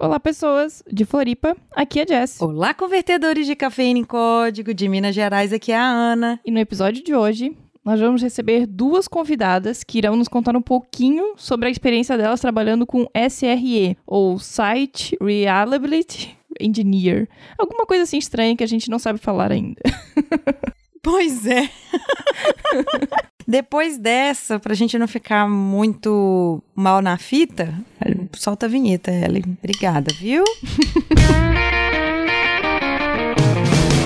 Olá, pessoas de Floripa. Aqui é Jess. Olá, convertedores de cafeína em código de Minas Gerais. Aqui é a Ana. E no episódio de hoje, nós vamos receber duas convidadas que irão nos contar um pouquinho sobre a experiência delas trabalhando com SRE, ou Site Reliability Engineer. Alguma coisa assim estranha que a gente não sabe falar ainda. Pois é. Depois dessa, pra gente não ficar muito mal na fita, solta a vinheta, Ellen. Obrigada, viu?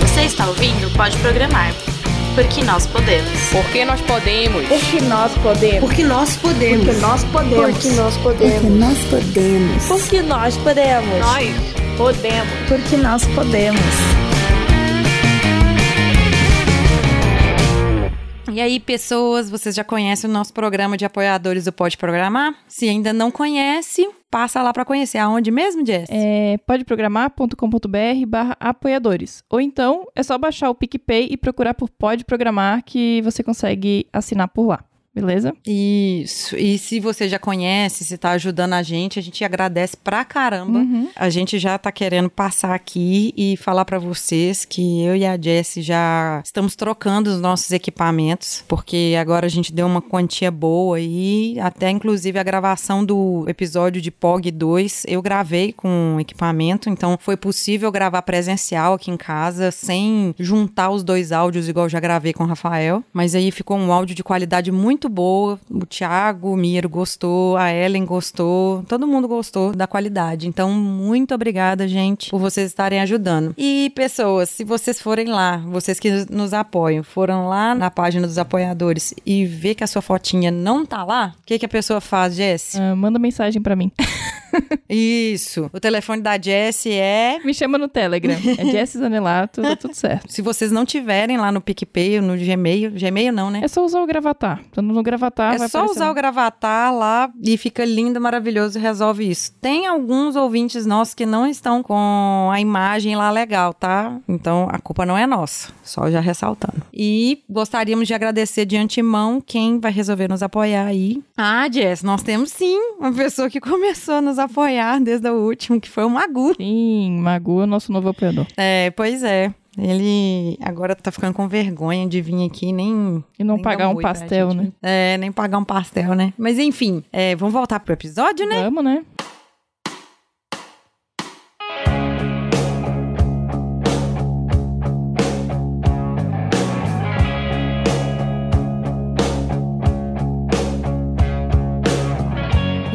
Você está ouvindo? Pode programar. Porque nós podemos. Porque nós podemos. Porque nós podemos. Porque nós podemos. Porque nós podemos. Porque nós podemos. Porque nós podemos. Porque nós podemos. Nós podemos. Porque nós podemos. E aí, pessoas, vocês já conhecem o nosso programa de apoiadores do Pode Programar? Se ainda não conhece, passa lá para conhecer. Aonde mesmo, Jess? É podeprogramar.com.br barra apoiadores. Ou então, é só baixar o PicPay e procurar por Pode Programar que você consegue assinar por lá. Beleza? Isso. E se você já conhece, se tá ajudando a gente, a gente agradece pra caramba. Uhum. A gente já tá querendo passar aqui e falar pra vocês que eu e a Jessie já estamos trocando os nossos equipamentos, porque agora a gente deu uma quantia boa e até inclusive a gravação do episódio de POG 2 eu gravei com equipamento, então foi possível gravar presencial aqui em casa sem juntar os dois áudios igual eu já gravei com o Rafael, mas aí ficou um áudio de qualidade muito boa. O Thiago, o Miro gostou, a Ellen gostou, todo mundo gostou da qualidade. Então, muito obrigada, gente, por vocês estarem ajudando. E, pessoas, se vocês forem lá, vocês que nos apoiam, foram lá na página dos apoiadores e ver que a sua fotinha não tá lá, o que, que a pessoa faz, Jess? Ah, manda mensagem pra mim. Isso. O telefone da Jess é. Me chama no Telegram. É Jess Zanelato, tá tudo certo. Se vocês não tiverem lá no PicPay ou no Gmail, Gmail não, né? É só usar o gravatar. Então, no gravatar É só usar o gravatar lá e fica lindo, maravilhoso e resolve isso. Tem alguns ouvintes nossos que não estão com a imagem lá legal, tá? Então a culpa não é nossa, só já ressaltando. E gostaríamos de agradecer de antemão quem vai resolver nos apoiar aí. Ah, Jess, nós temos sim uma pessoa que começou a nos apoiar desde o último, que foi o Magu. Sim, Magu é o nosso novo apoiador. É, pois é. Ele agora tá ficando com vergonha de vir aqui nem. E não nem pagar um pastel, né? É, nem pagar um pastel, né? Mas enfim, é, vamos voltar pro episódio, né? Vamos, né?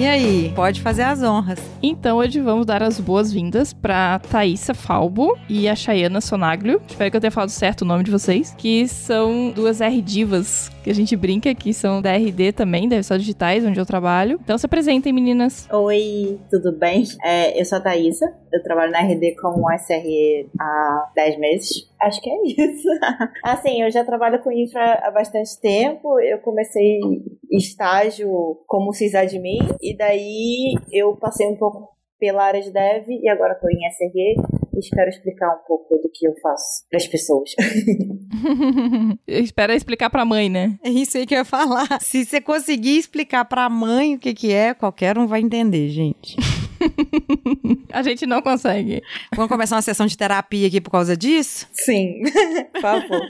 Aí, pode fazer as honras. Então, hoje vamos dar as boas-vindas pra Thaísa Falbo e a Chayana Sonaglio. Espero que eu tenha falado certo o nome de vocês. Que são duas R-divas que a gente brinca, que são da RD também, da Revista Digitais, onde eu trabalho. Então, se apresentem, meninas. Oi, tudo bem? É, eu sou a Thaísa, eu trabalho na RD como SRE há 10 meses. Acho que é isso. assim, eu já trabalho com infra há bastante tempo. Eu comecei estágio como sysadmin e daí eu passei um pouco pela área de dev e agora estou em SRE espero explicar um pouco do que eu faço para as pessoas. Espera explicar pra mãe, né? É isso aí que eu ia falar. Se você conseguir explicar pra mãe o que que é, qualquer um vai entender, gente. A gente não consegue. Vamos começar uma sessão de terapia aqui por causa disso? Sim, por favor.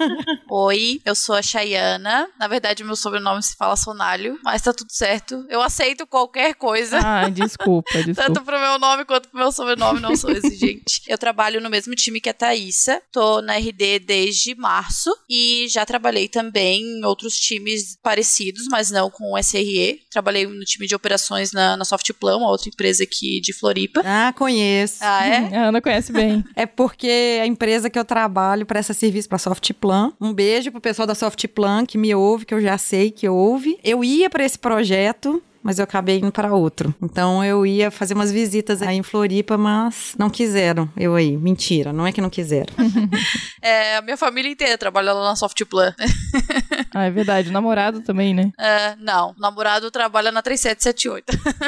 Oi, eu sou a Chayana. Na verdade, meu sobrenome se fala Sonalho, mas tá tudo certo. Eu aceito qualquer coisa. Ah, desculpa, Tanto desculpa. pro meu nome quanto pro meu sobrenome, não sou exigente. Eu trabalho no mesmo time que a Thaísa. Tô na RD desde março e já trabalhei também em outros times parecidos, mas não com o SRE. Trabalhei no time de operações na, na Softplan, uma outra empresa aqui de Floripa. Ah, conheço. Ah, é? A Ana conhece bem. É porque a empresa que eu trabalho presta serviço para Softplan. Um beijo pro pessoal da Softplan que me ouve, que eu já sei que ouve. Eu ia para esse projeto, mas eu acabei indo para outro. Então eu ia fazer umas visitas aí em Floripa, mas não quiseram eu aí. Mentira, não é que não quiseram. É, a minha família inteira trabalha lá na Softplan. Ah, é verdade. O namorado também, né? É, não, o namorado trabalha na 3778.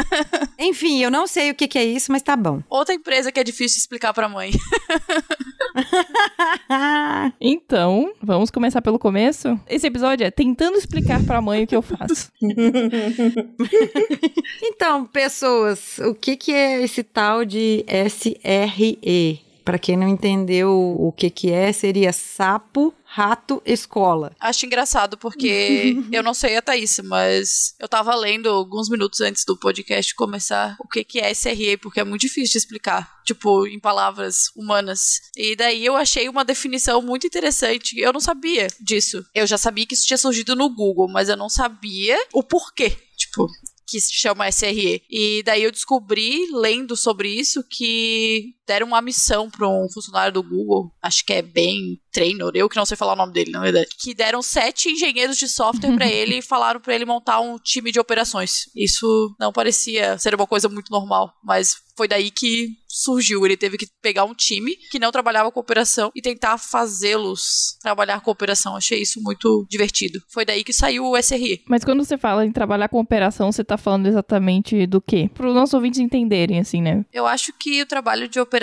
Enfim, eu não sei o que, que é isso, mas tá bom. Outra empresa que é difícil explicar pra mãe. Então, vamos começar pelo começo? Esse episódio é tentando explicar pra mãe o que eu faço. Então, pessoas, o que, que é esse tal de SRE? Para quem não entendeu o que, que é, seria sapo, rato, escola. Acho engraçado, porque eu não sei a Thaís, mas eu tava lendo alguns minutos antes do podcast começar o que, que é SRE, porque é muito difícil de explicar, tipo, em palavras humanas. E daí eu achei uma definição muito interessante. Eu não sabia disso. Eu já sabia que isso tinha surgido no Google, mas eu não sabia o porquê. Tipo, que se chama SRE. E daí eu descobri, lendo sobre isso, que deram uma missão para um funcionário do Google, acho que é Ben Trainor, eu que não sei falar o nome dele, na verdade, que deram sete engenheiros de software para ele e falaram para ele montar um time de operações. Isso não parecia ser uma coisa muito normal, mas foi daí que surgiu. Ele teve que pegar um time que não trabalhava com operação e tentar fazê-los trabalhar com operação. Achei isso muito divertido. Foi daí que saiu o SRE. Mas quando você fala em trabalhar com operação, você tá falando exatamente do quê? Para os nossos ouvintes entenderem, assim, né? Eu acho que o trabalho de operação,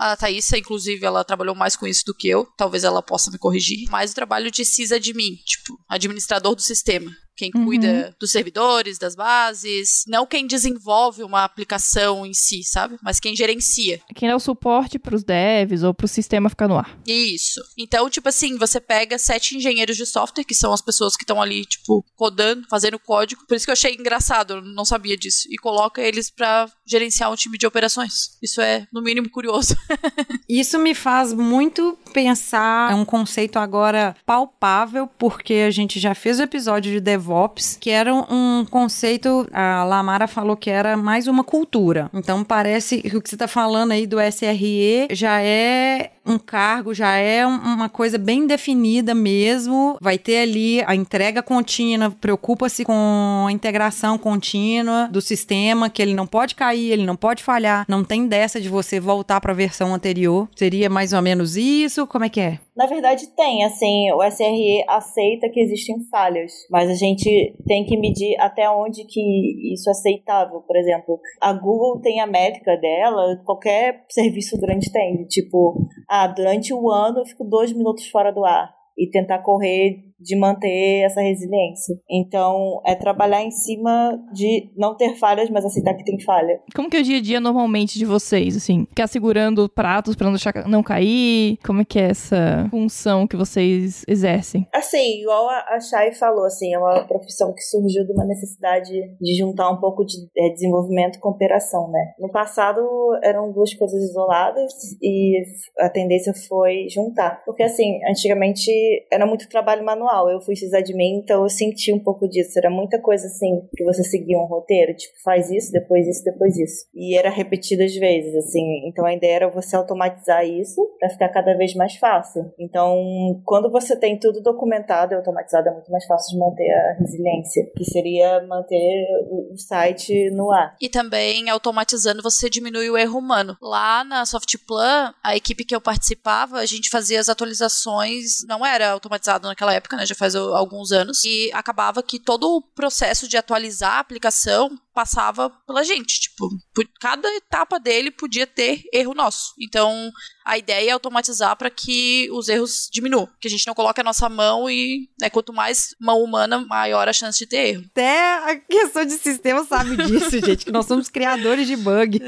a Thaísa, inclusive, ela trabalhou mais com isso do que eu, talvez ela possa me corrigir, mas o trabalho de sysadmin, tipo, administrador do sistema. Quem Uhum. cuida dos servidores, das bases, não quem desenvolve uma aplicação em si, sabe? Mas quem gerencia. Quem dá o suporte pros devs ou pro sistema ficar no ar. Isso. Então, tipo assim, você pega sete engenheiros de software, que são as pessoas que estão ali, tipo, codando, fazendo código. Por isso que eu achei engraçado, eu não sabia disso. E coloca eles pra gerenciar um time de operações. Isso é, no mínimo, curioso. Isso me faz muito pensar, é um conceito agora palpável, porque a gente já fez o episódio de DevOps, que era um conceito, a Lamara falou que era mais uma cultura. Então parece que o que você está falando aí do SRE já é um cargo, já é um- uma coisa bem definida mesmo. Vai ter ali a entrega contínua, preocupa-se com a integração contínua do sistema, que ele não pode cair, ele não pode falhar, não tem dessa de você voltar para a versão anterior. Seria mais ou menos isso? Como é que é? Na verdade, tem, assim, o SRE aceita que existem falhas, mas a gente tem que medir até onde que isso é aceitável. Por exemplo, a Google tem a métrica dela, qualquer serviço grande tem, tipo, ah, durante o ano eu fico dois minutos fora do ar e tentar correr de manter essa resiliência. Então, é trabalhar em cima de não ter falhas, mas aceitar que tem falha. Como que é o dia a dia normalmente de vocês, assim? Ficar segurando pratos pra não deixar não cair? Como é que é essa função que vocês exercem? Assim, igual a a Chay falou, assim, é uma profissão que surgiu de uma necessidade de juntar um pouco de é, desenvolvimento com operação, né? No passado eram duas coisas isoladas e a tendência foi juntar. Porque, assim, antigamente era muito trabalho manual. Eu fui sysadmin, então eu senti um pouco disso. Era muita coisa, assim, que você seguia um roteiro, tipo, faz isso, depois isso, depois isso. E era repetidas vezes, assim. Então a ideia era você automatizar isso para ficar cada vez mais fácil. Então, quando você tem tudo documentado e automatizado, é muito mais fácil de manter a resiliência, que seria manter o site no ar. E também, automatizando, você diminui o erro humano. Lá na Softplan, a equipe que eu participava, a gente fazia as atualizações, não era automatizado naquela época, né? Já faz alguns anos. E acabava que todo o processo de atualizar a aplicação passava pela gente. Tipo, por cada etapa dele podia ter erro nosso. Então, a ideia é automatizar para que os erros diminuam. Que a gente não coloque a nossa mão e, né, quanto mais mão humana, maior a chance de ter erro. Até a questão de sistema sabe disso, gente, que nós somos criadores de bug.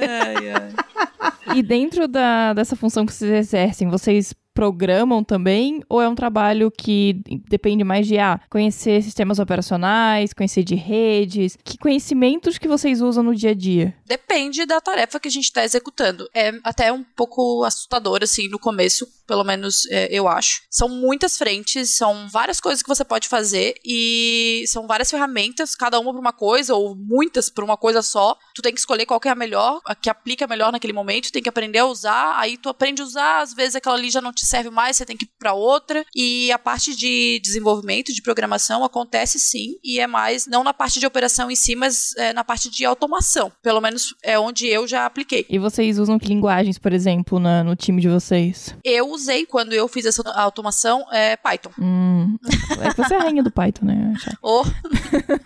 E dentro da, dessa função que vocês exercem, vocês programam também? Ou é um trabalho que depende mais de ah, conhecer sistemas operacionais, conhecer de redes? Que conhecimentos que vocês usam no dia a dia? Depende da tarefa que a gente está executando. É até um pouco assustador, assim, no começo, pelo menos é, eu acho. São muitas frentes, são várias coisas que você pode fazer e são várias ferramentas, cada uma para uma coisa, ou muitas para uma coisa só. Tu tem que escolher qual que é a melhor, a que aplica melhor naquele momento, tem que aprender a usar, aí tu aprende a usar, às vezes aquela ali já não te serve mais, você tem que ir para outra. E a parte de desenvolvimento, de programação, acontece sim, e é mais, não na parte de operação em si, mas é, na parte de automação. Pelo menos é onde eu já apliquei. E vocês usam que linguagens, por exemplo, na- no time de vocês? Eu usei quando eu fiz essa automação é Python. Hum. É que você é a rainha do Python, né? Oh,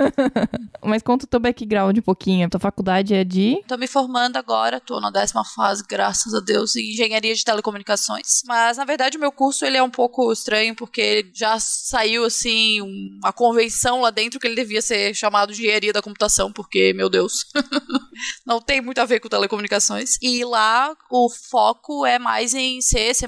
Mas conta o teu background um pouquinho. Tua faculdade é de. tô me formando agora, tô na décima fase, graças a Deus, em engenharia de telecomunicações. Mas na verdade o meu curso ele é um pouco estranho porque já saiu assim uma convenção lá dentro que ele devia ser chamado de engenharia da computação, porque meu Deus. não tem muito a ver com telecomunicações. E lá o foco é mais em C, C++,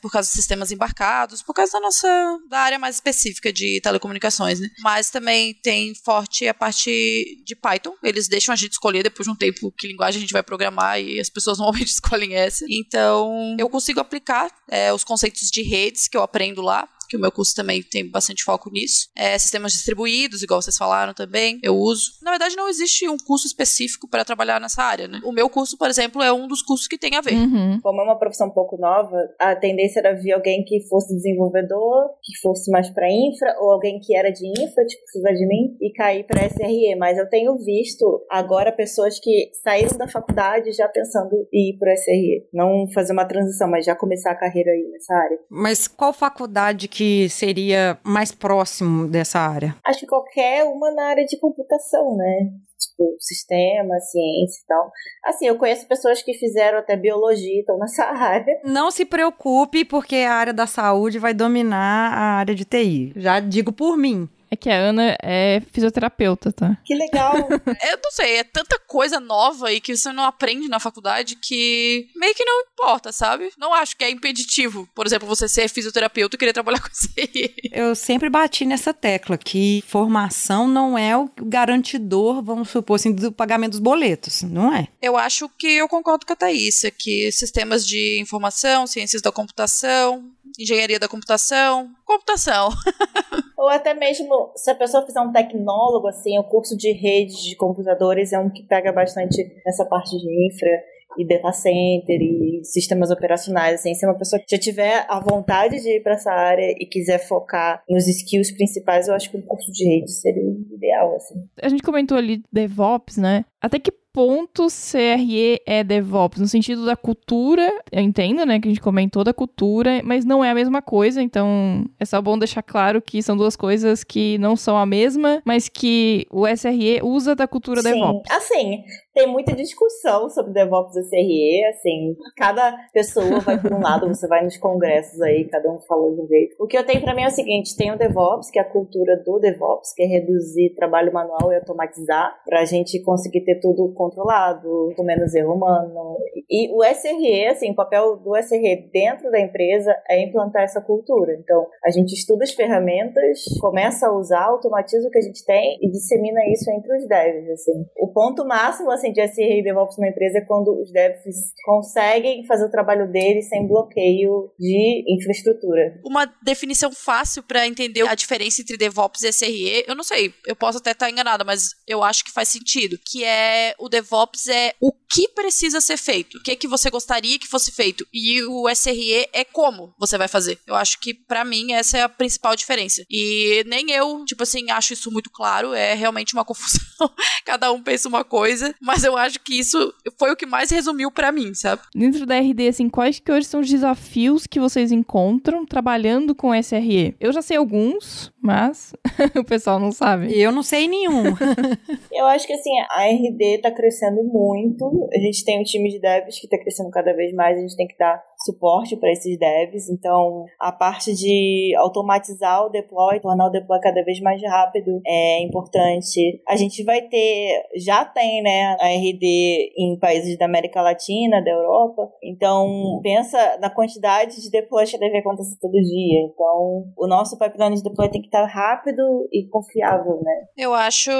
por causa dos sistemas embarcados, por causa da nossa da área mais específica de telecomunicações, né? Mas também tem forte a parte de Python. Eles deixam a gente escolher depois de um tempo que linguagem a gente vai programar e as pessoas normalmente escolhem essa. Então, eu consigo aplicar é, os conceitos de redes que eu aprendo lá que o meu curso também tem bastante foco nisso. É, sistemas distribuídos, igual vocês falaram também, eu uso. Na verdade, não existe um curso específico para trabalhar nessa área, né? O meu curso, por exemplo, é um dos cursos que tem a ver. Uhum. Como é uma profissão um pouco nova, a tendência era vir alguém que fosse desenvolvedor, que fosse mais pra infra, ou alguém que era de infra, tipo, precisa de mim, e cair pra SRE. Mas eu tenho visto agora pessoas que saíram da faculdade já pensando em ir pro SRE. Não fazer uma transição, mas já começar a carreira aí nessa área. Mas qual faculdade que seria mais próximo dessa área? Acho que qualquer uma na área de computação, né? Tipo, sistema, ciência e tal. Assim, eu conheço pessoas que fizeram até biologia e estão nessa área. Não se preocupe, porque a área da saúde vai dominar a área de TI. Já digo por mim. É que a Ana é fisioterapeuta, tá? Que legal. Eu não sei, é tanta coisa nova aí que você não aprende na faculdade que meio que não importa, sabe? Não acho que é impeditivo. Por exemplo, você ser fisioterapeuta e querer trabalhar com aí. Eu sempre bati nessa tecla que formação não é o garantidor, vamos supor assim, do pagamento dos boletos, não é? Eu acho que eu concordo com a Thaís, que sistemas de informação, ciências da computação, engenharia da computação, computação. Ou até mesmo, se a pessoa fizer um tecnólogo, assim, o curso de redes de computadores é um que pega bastante nessa parte de infra e data center e sistemas operacionais, assim, se uma pessoa que já tiver a vontade de ir para essa área e quiser focar nos skills principais, eu acho que um curso de redes seria ideal, assim. A gente comentou ali DevOps, né? Até que ponto CRE é DevOps? No sentido da cultura, eu entendo, né, que a gente comentou da cultura, mas não é a mesma coisa, então é só bom deixar claro que são duas coisas que não são a mesma, mas que o SRE usa da cultura Sim, DevOps. assim, tem muita discussão sobre DevOps e SRE, assim, cada pessoa vai por um lado, você vai nos congressos aí, cada um falou de um jeito. O que eu tenho pra mim é o seguinte, tem o DevOps, que é a cultura do DevOps, que é reduzir trabalho manual e automatizar, pra gente conseguir ter tudo controlado, com menos erro humano. E o SRE, assim, o papel do SRE dentro da empresa é implantar essa cultura. Então, a gente estuda as ferramentas, começa a usar, automatiza o que a gente tem e dissemina isso entre os devs, assim. O ponto máximo, assim, de SRE e DevOps numa empresa é quando os devs conseguem fazer o trabalho deles sem bloqueio de infraestrutura. Uma definição fácil pra entender a diferença entre DevOps e SRE, eu não sei, eu posso até estar enganada, mas eu acho que faz sentido, que é o DevOps é o que precisa ser feito, o que é que você gostaria que fosse feito, e o SRE é como você vai fazer. Eu acho que pra mim essa é a principal diferença. E nem eu, tipo assim, acho isso muito claro, é realmente uma confusão. Cada um pensa uma coisa, mas eu acho que isso foi o que mais resumiu pra mim, sabe? Dentro da RD, assim, quais que hoje são os desafios que vocês encontram trabalhando com SRE? Eu já sei alguns, mas o pessoal não sabe. Eu não sei nenhum. Eu acho que assim, a RD tá crescendo muito. A gente tem um time de devs que tá crescendo cada vez mais, a gente tem que dar suporte para esses devs. Então, a parte de automatizar o deploy, tornar o deploy cada vez mais rápido é importante. A gente vai ter, já tem, né, a RD em países da América Latina, da Europa. Então, pensa na quantidade de deploys que deve acontecer todo dia. Então, o nosso pipeline de deploy tem que estar rápido e confiável, né? Eu acho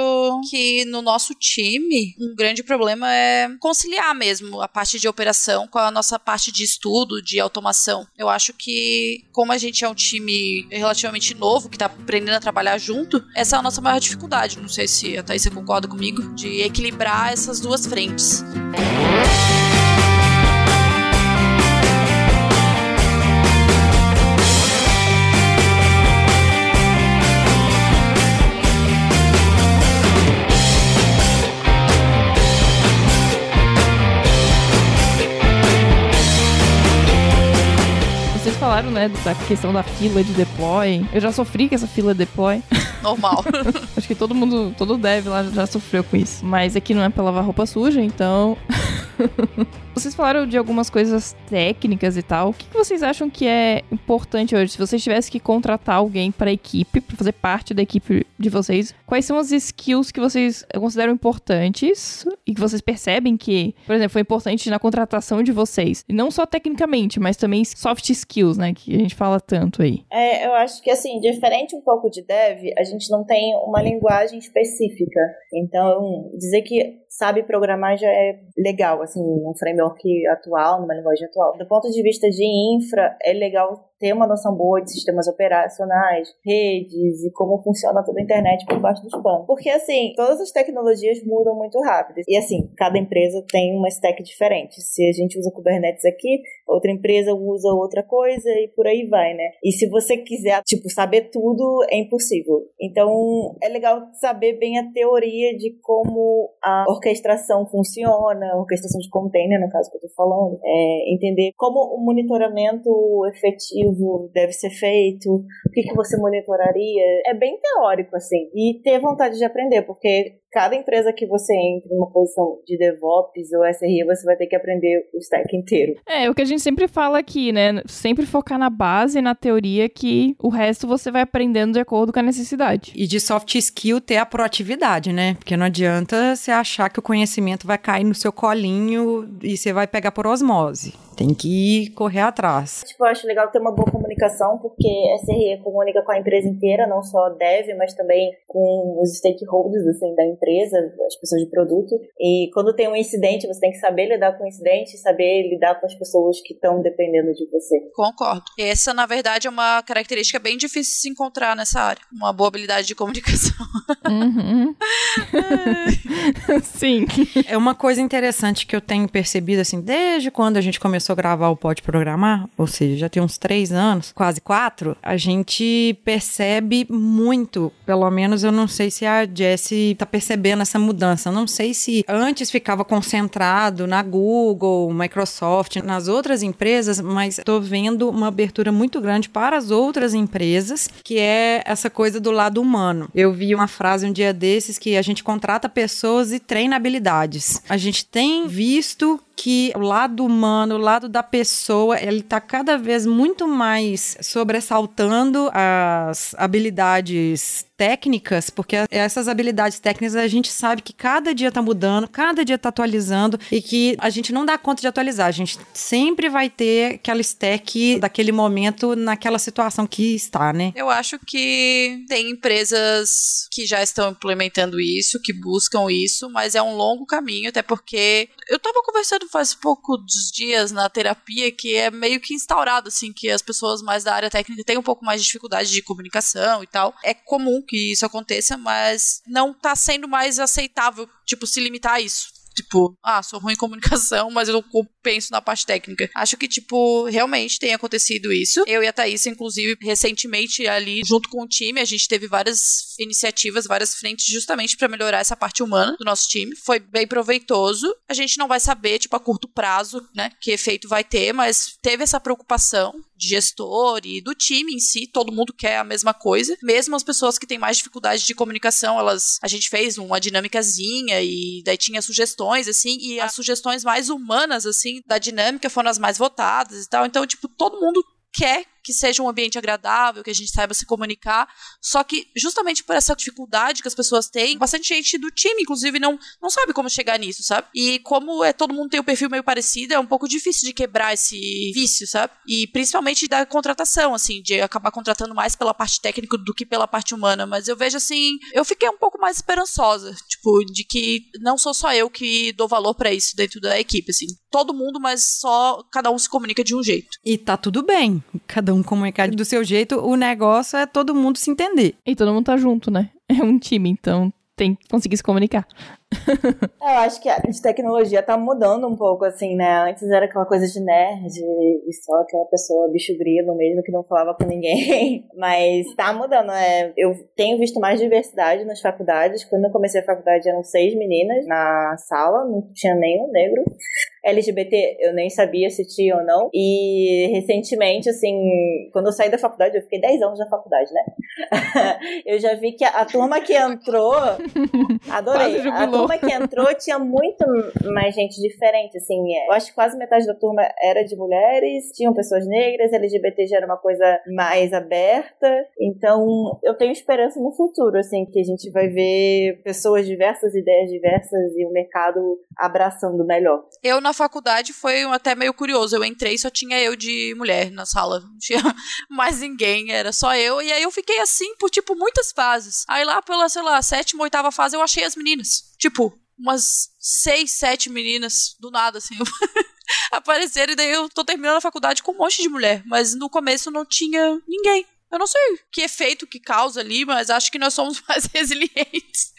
que no nosso time, um grande problema é conciliar mesmo a parte de operação com a nossa parte de estudo, de automação. Eu acho que, como a gente é um time relativamente novo, que tá aprendendo a trabalhar junto, essa é a nossa maior dificuldade. Não sei se a Thaís concorda comigo, de equilibrar essas duas frentes. Falaram, né, da questão da fila de deploy. Eu já sofri com essa fila de deploy. Normal. Acho que todo mundo, todo dev lá já sofreu com isso. Mas aqui não é pra lavar roupa suja, então. Vocês falaram de algumas coisas técnicas e tal. O que vocês acham que é importante hoje? Se vocês tivessem que contratar alguém para a equipe, para fazer parte da equipe de vocês, quais são as skills que vocês consideram importantes e que vocês percebem que, por exemplo, foi importante na contratação de vocês? E não só tecnicamente, mas também soft skills, né? Que a gente fala tanto aí. É, eu acho que assim, diferente um pouco de dev, a gente não tem uma linguagem específica. Então, dizer que sabe programar já é legal, assim, num framework atual, numa linguagem atual. Do ponto de vista de infra, é legal ter uma noção boa de sistemas operacionais, redes e como funciona toda a internet por baixo dos panos. Porque, assim, todas as tecnologias mudam muito rápido. E, assim, cada empresa tem uma stack diferente. Se a gente usa Kubernetes aqui, outra empresa usa outra coisa e por aí vai, né? E se você quiser, tipo, saber tudo, é impossível. Então, é legal saber bem a teoria de como a orquestração funciona, orquestração de container, no caso que eu tô falando, é entender como o monitoramento efetivo deve ser feito, o que, que você monitoraria. É bem teórico, assim. E ter vontade de aprender, porque cada empresa que você entra numa posição de DevOps ou SRE, você vai ter que aprender o stack inteiro. É, o que a gente sempre fala aqui, né? Sempre focar na base, na teoria, que o resto você vai aprendendo de acordo com a necessidade. E de soft skill ter a proatividade, né? Porque não adianta você achar que o conhecimento vai cair no seu colinho e você vai pegar por osmose. Tem que correr atrás. Tipo, eu acho legal ter uma boa comunicação, porque SRE comunica com a empresa inteira, não só dev, mas também com os stakeholders, assim, da empresa, as pessoas de produto. E quando tem um incidente, você tem que saber lidar com o incidente, saber lidar com as pessoas que estão dependendo de você. Concordo. Essa, na verdade, é uma característica bem difícil de se encontrar nessa área. Uma boa habilidade de comunicação. Uhum. Sim. É uma coisa interessante que eu tenho percebido, assim, desde quando a gente começou a gravar o Pode Programar, ou seja, já tem uns três anos, quase quatro, a gente percebe muito, pelo menos eu não sei se a Jessie tá percebendo essa mudança. Não sei se antes ficava concentrado na Google, Microsoft, nas outras empresas, mas tô vendo uma abertura muito grande para as outras empresas, que é essa coisa do lado humano. Eu vi uma frase um dia desses que a gente contrata pessoas e treina habilidades. A gente tem visto que o lado humano, o lado da pessoa, ele tá cada vez muito mais sobressaltando as habilidades técnicas, porque essas habilidades técnicas a gente sabe que cada dia tá mudando, cada dia tá atualizando e que a gente não dá conta de atualizar. A gente sempre vai ter aquela stack daquele momento naquela situação que está, né? Eu acho que tem empresas que já estão implementando isso, que buscam isso, mas é um longo caminho, até porque eu tava conversando faz poucos dias na terapia que é meio que instaurado, assim, que as pessoas mais da área técnica têm um pouco mais de dificuldade de comunicação e tal. É comum que isso aconteça, mas não tá sendo mais aceitável, tipo, se limitar a isso. Tipo, ah, sou ruim em comunicação, mas eu penso na parte técnica. Acho que, tipo, realmente tem acontecido isso. Eu e a Thaís, inclusive, recentemente ali, junto com o time, a gente teve várias iniciativas, várias frentes, justamente para melhorar essa parte humana do nosso time. Foi bem proveitoso. A gente não vai saber, tipo, a curto prazo, né, que efeito vai ter, mas teve essa preocupação de gestor e do time em si, todo mundo quer a mesma coisa. Mesmo as pessoas que têm mais dificuldade de comunicação, elas a gente fez uma dinâmicazinha e daí tinha sugestões assim, e as sugestões mais humanas assim da dinâmica foram as mais votadas e tal. Então, tipo, todo mundo quer que seja um ambiente agradável, que a gente saiba se comunicar. Só que, justamente por essa dificuldade que as pessoas têm, bastante gente do time, inclusive, não, não sabe como chegar nisso, sabe? E como é todo mundo tem um perfil meio parecido, é um pouco difícil de quebrar esse vício, sabe? E principalmente da contratação, assim, de acabar contratando mais pela parte técnica do que pela parte humana. Mas eu vejo assim, eu fiquei um pouco mais esperançosa, tipo, de que não sou só eu que dou valor para isso dentro da equipe, assim. Todo mundo, mas só cada um se comunica de um jeito. E tá tudo bem. Cada um comunicar do seu jeito, o negócio é todo mundo se entender. E todo mundo tá junto, né? É um time, então tem que conseguir se comunicar. Eu acho que a de tecnologia tá mudando um pouco, assim, né? Antes era aquela coisa de nerd e só aquela pessoa bicho grilo mesmo que não falava com ninguém. Mas tá mudando, né? Eu tenho visto mais diversidade nas faculdades. Quando eu comecei a faculdade eram seis meninas na sala, não tinha nenhum negro. LGBT, eu nem sabia se tinha ou não. E recentemente, assim, quando eu saí da faculdade, eu fiquei 10 anos na faculdade, né? eu já vi que a, a turma que entrou. Adorei. A turma que entrou tinha muito mais gente diferente, assim. Eu acho que quase metade da turma era de mulheres, tinham pessoas negras, LGBT já era uma coisa mais aberta. Então, eu tenho esperança no futuro, assim, que a gente vai ver pessoas diversas, ideias diversas e o mercado abraçando melhor. Eu, na faculdade, foi até meio curioso. Eu entrei só tinha eu de mulher na sala. Não tinha mais ninguém, era só eu. E aí eu fiquei assim por, tipo, muitas fases. Aí lá pela, sei lá, sétima, oitava fase eu achei as meninas. Tipo, umas seis, sete meninas do nada, assim. apareceram e daí eu tô terminando a faculdade com um monte de mulher. Mas no começo não tinha ninguém. Eu não sei que efeito que causa ali, mas acho que nós somos mais resilientes.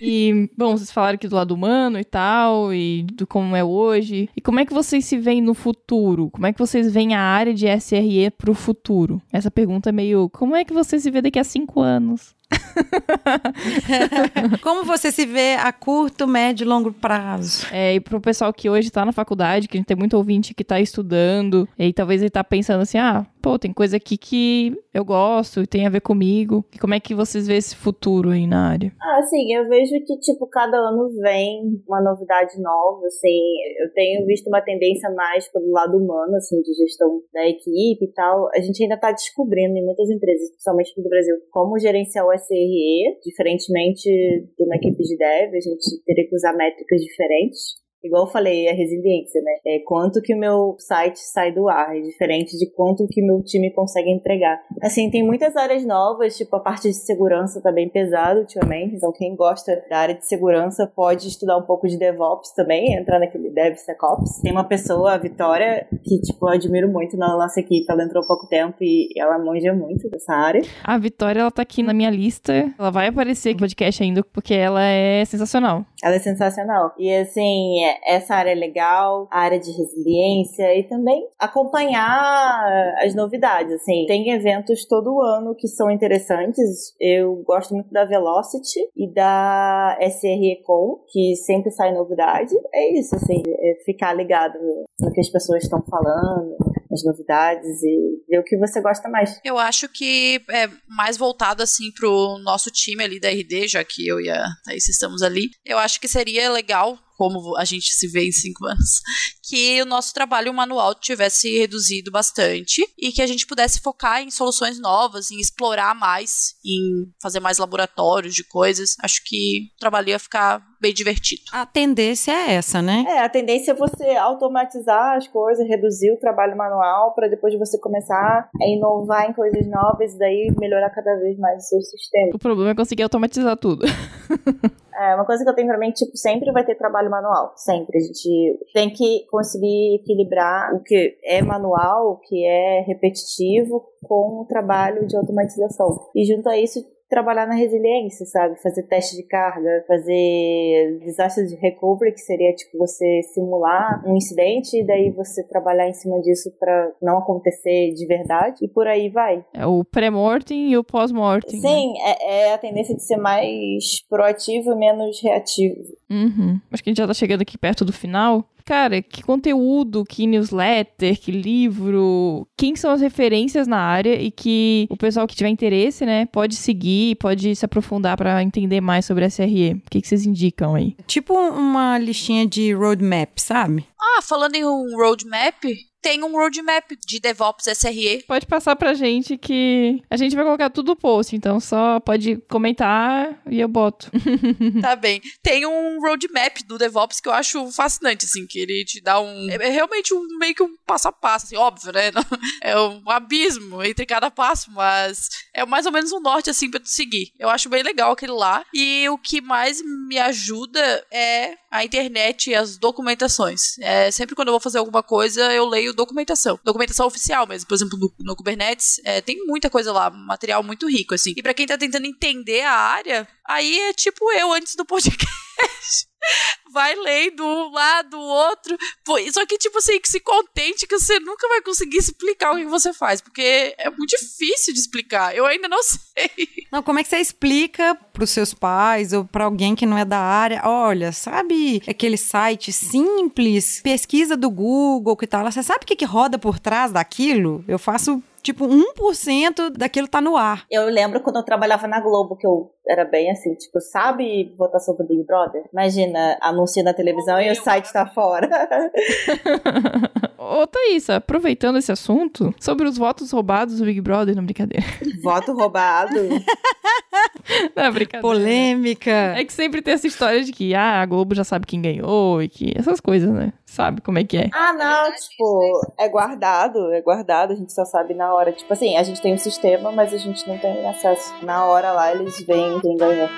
e, bom, vocês falaram aqui do lado humano e tal, e do como é hoje. E como é que vocês se veem no futuro? Como é que vocês veem a área de SRE pro futuro? Essa pergunta é meio, como é que você se vê daqui a cinco anos? Como você se vê a curto, médio e longo prazo? É, e pro pessoal que hoje tá na faculdade, que a gente tem muito ouvinte que tá estudando, e talvez ele tá pensando assim, ah, pô, tem coisa aqui que eu gosto e tem a ver comigo. E como é que vocês vê esse futuro aí na área? Ah, sim, eu vejo que, tipo, cada ano vem uma novidade nova, assim, eu tenho visto uma tendência mais pelo lado humano, assim, de gestão da equipe e tal. A gente ainda tá descobrindo em muitas empresas, principalmente do Brasil, como gerenciar o SRE, diferentemente de uma equipe de dev, a gente teria que usar métricas diferentes. Igual eu falei, a resiliência, né? É quanto que o meu site sai do ar, é diferente de quanto que meu time consegue entregar. Assim, tem muitas áreas novas, tipo a parte de segurança tá bem pesada ultimamente, então quem gosta da área de segurança pode estudar um pouco de DevOps também, entrar naquele DevSecOps. Tem uma pessoa, a Vitória, que tipo, eu admiro muito na nossa equipe, ela entrou há pouco tempo e ela manja muito dessa área. A Vitória, ela tá aqui na minha lista, ela vai aparecer aqui no podcast ainda, porque ela é sensacional. Ela é sensacional. E assim, essa área é legal, a área de resiliência e também acompanhar as novidades. Assim, tem eventos todo ano que são interessantes. Eu gosto muito da Velocity e da SRECon, que sempre sai novidade. É isso, assim, é ficar ligado no que as pessoas estão falando, as novidades e ver o que você gosta mais. Eu acho que é mais voltado assim pro nosso time ali da RD, já que eu e a Thaís estamos ali. Eu acho que seria legal como a gente se vê em cinco anos, que o nosso trabalho manual tivesse reduzido bastante e que a gente pudesse focar em soluções novas, em explorar mais, em fazer mais laboratórios de coisas. Acho que o trabalho ia ficar bem divertido. A tendência é essa, né? É, a tendência é você automatizar as coisas, reduzir o trabalho manual para depois você começar a inovar em coisas novas e daí melhorar cada vez mais o seu sistema. O problema é conseguir automatizar tudo. É uma coisa que eu tenho pra mim, tipo, sempre vai ter trabalho manual. Sempre. A gente tem que conseguir equilibrar o que é manual, o que é repetitivo, com o trabalho de automatização. E junto a isso, trabalhar na resiliência, sabe? Fazer teste de carga, fazer desastre de recovery, que seria tipo você simular um incidente e daí você trabalhar em cima disso para não acontecer de verdade e por aí vai. É o pré-mortem e o pós-mortem. Sim, né? é, é, a tendência de ser mais proativo e menos reativo. Uhum. Acho que a gente já tá chegando aqui perto do final. Cara, que conteúdo, que newsletter, que livro, quem são as referências na área e que o pessoal que tiver interesse, né, pode seguir, pode se aprofundar para entender mais sobre a SRE. O que, que vocês indicam aí? Tipo uma listinha de roadmap, sabe? Ah, falando em um roadmap, tem um roadmap de DevOps SRE. Pode passar pra gente que a gente vai colocar tudo no post, então só pode comentar e eu boto. tá bem. Tem um roadmap do DevOps que eu acho fascinante, assim, que ele te dá um. É realmente um meio que um passo a passo, assim, óbvio, né? É um abismo entre cada passo, mas é mais ou menos um norte, assim, pra tu seguir. Eu acho bem legal aquele lá. E o que mais me ajuda é a internet e as documentações. É, sempre quando eu vou fazer alguma coisa, eu leio documentação. Documentação oficial mesmo. Por exemplo, no, no Kubernetes, é, tem muita coisa lá, material muito rico, assim. E para quem tá tentando entender a área, aí é tipo eu antes do podcast. vai lendo um lado, o outro. Só que, tipo assim, que se contente que você nunca vai conseguir explicar o que você faz, porque é muito difícil de explicar. Eu ainda não sei. Não, como é que você explica pros seus pais ou pra alguém que não é da área? Olha, sabe aquele site simples, pesquisa do Google que tal? Você sabe o que, que roda por trás daquilo? Eu faço tipo 1% daquilo tá no ar. Eu lembro quando eu trabalhava na Globo, que eu era bem assim, tipo, sabe votação do Big Brother? Imagina, anuncia na televisão e o site tá fora. Thaís, aproveitando esse assunto, sobre os votos roubados do Big Brother, não brincadeira. Voto roubado. Não, brincadeira. Polêmica. É que sempre tem essa história de que, ah, a Globo já sabe quem ganhou e que essas coisas, né? Sabe como é que é. Ah, não, tipo, é guardado, é guardado, a gente só sabe na hora. Tipo assim, a gente tem um sistema, mas a gente não tem acesso. Na hora lá eles veem quem ganhou.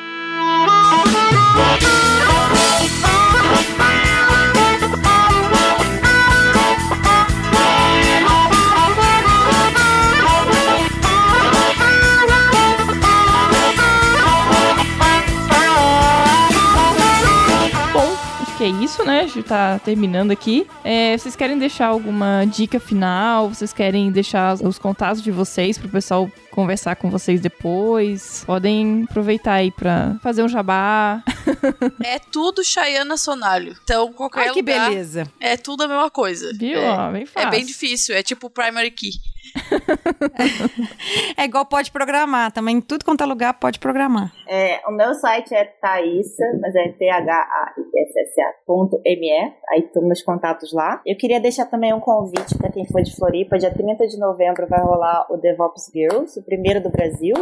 É isso, né? A gente tá terminando aqui. É, vocês querem deixar alguma dica final? Vocês querem deixar os contatos de vocês pro pessoal conversar com vocês depois? Podem aproveitar aí pra fazer um jabá. É tudo Chayana Sonalho. Então, qualquer Ai, que lugar beleza. é tudo a mesma coisa. Viu? É, Ó, bem fácil. é bem difícil, é tipo primary key. É igual pode programar, também tudo quanto é lugar pode programar. É, o meu site é Thaisa, mas é T-H-A-I-S-S-A.me. Aí tem meus contatos lá. Eu queria deixar também um convite para quem for de Floripa. Dia 30 de novembro vai rolar o DevOps Girls, o primeiro do Brasil.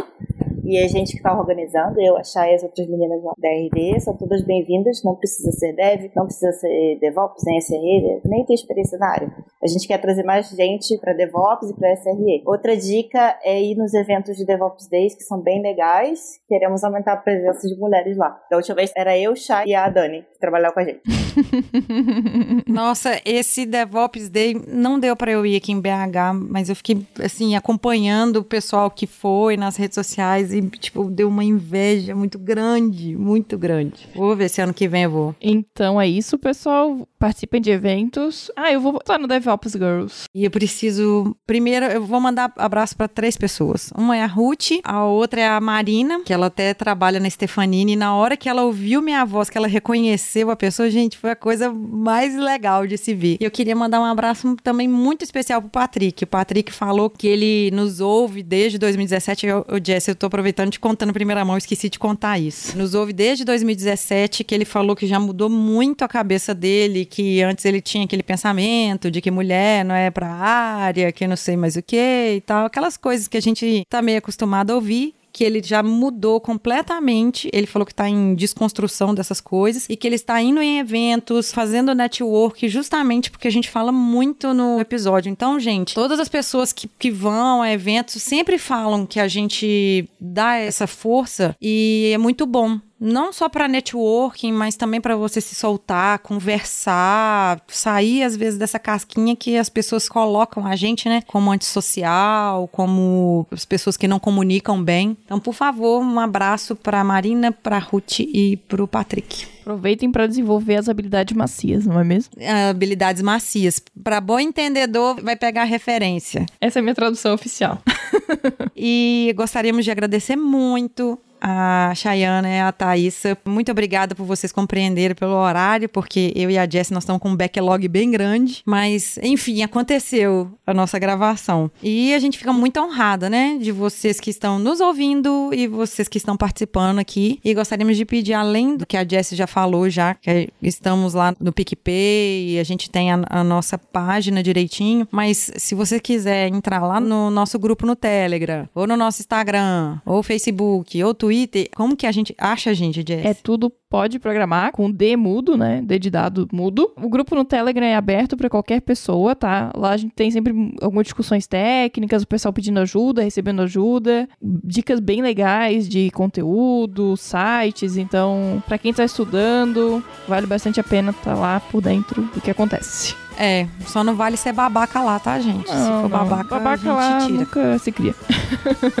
E a gente que tá organizando, eu, a Chay e as outras meninas da RD, são todas bem-vindas. Não precisa ser dev, não precisa ser DevOps, nem SRE, nem ter experiência na área. A gente quer trazer mais gente para DevOps e para SRE. Outra dica é ir nos eventos de DevOps Days, que são bem legais. Queremos aumentar a presença de mulheres lá. Da última vez era eu, Chay e a Dani que trabalharam com a gente. Nossa, esse DevOps Day não deu pra eu ir aqui em BH, mas eu fiquei assim acompanhando o pessoal que foi nas redes sociais e tipo deu uma inveja muito grande, muito grande. Vou ver se ano que vem eu vou. Então é isso, pessoal. Participem de eventos. Ah, eu vou botar no DevOps Girls. E eu preciso. Primeiro, eu vou mandar abraço pra três pessoas. Uma é a Ruth, a outra é a Marina, que ela até trabalha na Stefanini. E na hora que ela ouviu minha voz, que ela reconheceu a pessoa, gente, foi a coisa mais legal de se ver. E eu queria mandar um abraço também muito especial pro Patrick. O Patrick falou que ele nos ouve desde 2017. Eu, eu Jess, eu tô aproveitando te contando em primeira mão, esqueci de contar isso. Nos ouve desde 2017, que ele falou que já mudou muito a cabeça dele, que antes ele tinha aquele pensamento de que mulher não é pra área, que não sei mais o que e tal, aquelas coisas que a gente tá meio acostumado a ouvir que ele já mudou completamente. Ele falou que está em desconstrução dessas coisas e que ele está indo em eventos, fazendo network, justamente porque a gente fala muito no episódio. Então, gente, todas as pessoas que, que vão a eventos sempre falam que a gente dá essa força e é muito bom não só para networking, mas também para você se soltar, conversar, sair às vezes dessa casquinha que as pessoas colocam a gente, né, como antissocial, como as pessoas que não comunicam bem. Então, por favor, um abraço para Marina, para Ruth e para o Patrick. Aproveitem para desenvolver as habilidades macias, não é mesmo? Habilidades macias. Para bom entendedor, vai pegar a referência. Essa é a minha tradução oficial. e gostaríamos de agradecer muito a Chayana e a Thaísa. Muito obrigada por vocês compreenderem pelo horário, porque eu e a Jess nós estamos com um backlog bem grande. Mas, enfim, aconteceu a nossa gravação. E a gente fica muito honrada, né? De vocês que estão nos ouvindo e vocês que estão participando aqui. E gostaríamos de pedir, além do que a Jess já falou, já que estamos lá no PicPay a gente tem a, a nossa página direitinho. Mas se você quiser entrar lá no nosso grupo no Telegram, ou no nosso Instagram, ou Facebook, ou Twitter, como que a gente acha a gente, Jess? É tudo pode programar com D mudo, né? D de dado mudo. O grupo no Telegram é aberto para qualquer pessoa, tá? Lá a gente tem sempre algumas discussões técnicas, o pessoal pedindo ajuda, recebendo ajuda, dicas bem legais de conteúdo, sites. Então, para quem tá estudando, vale bastante a pena estar tá lá por dentro do que acontece. É, só não vale ser babaca lá, tá, gente? Não, se for não. babaca, babaca a gente tira. Nunca se cria.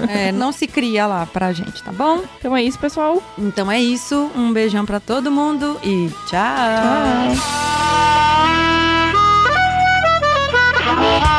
é, não se cria lá pra gente, tá bom? Então é isso, pessoal. Então é isso. Um beijão pra todo mundo e tchau. tchau.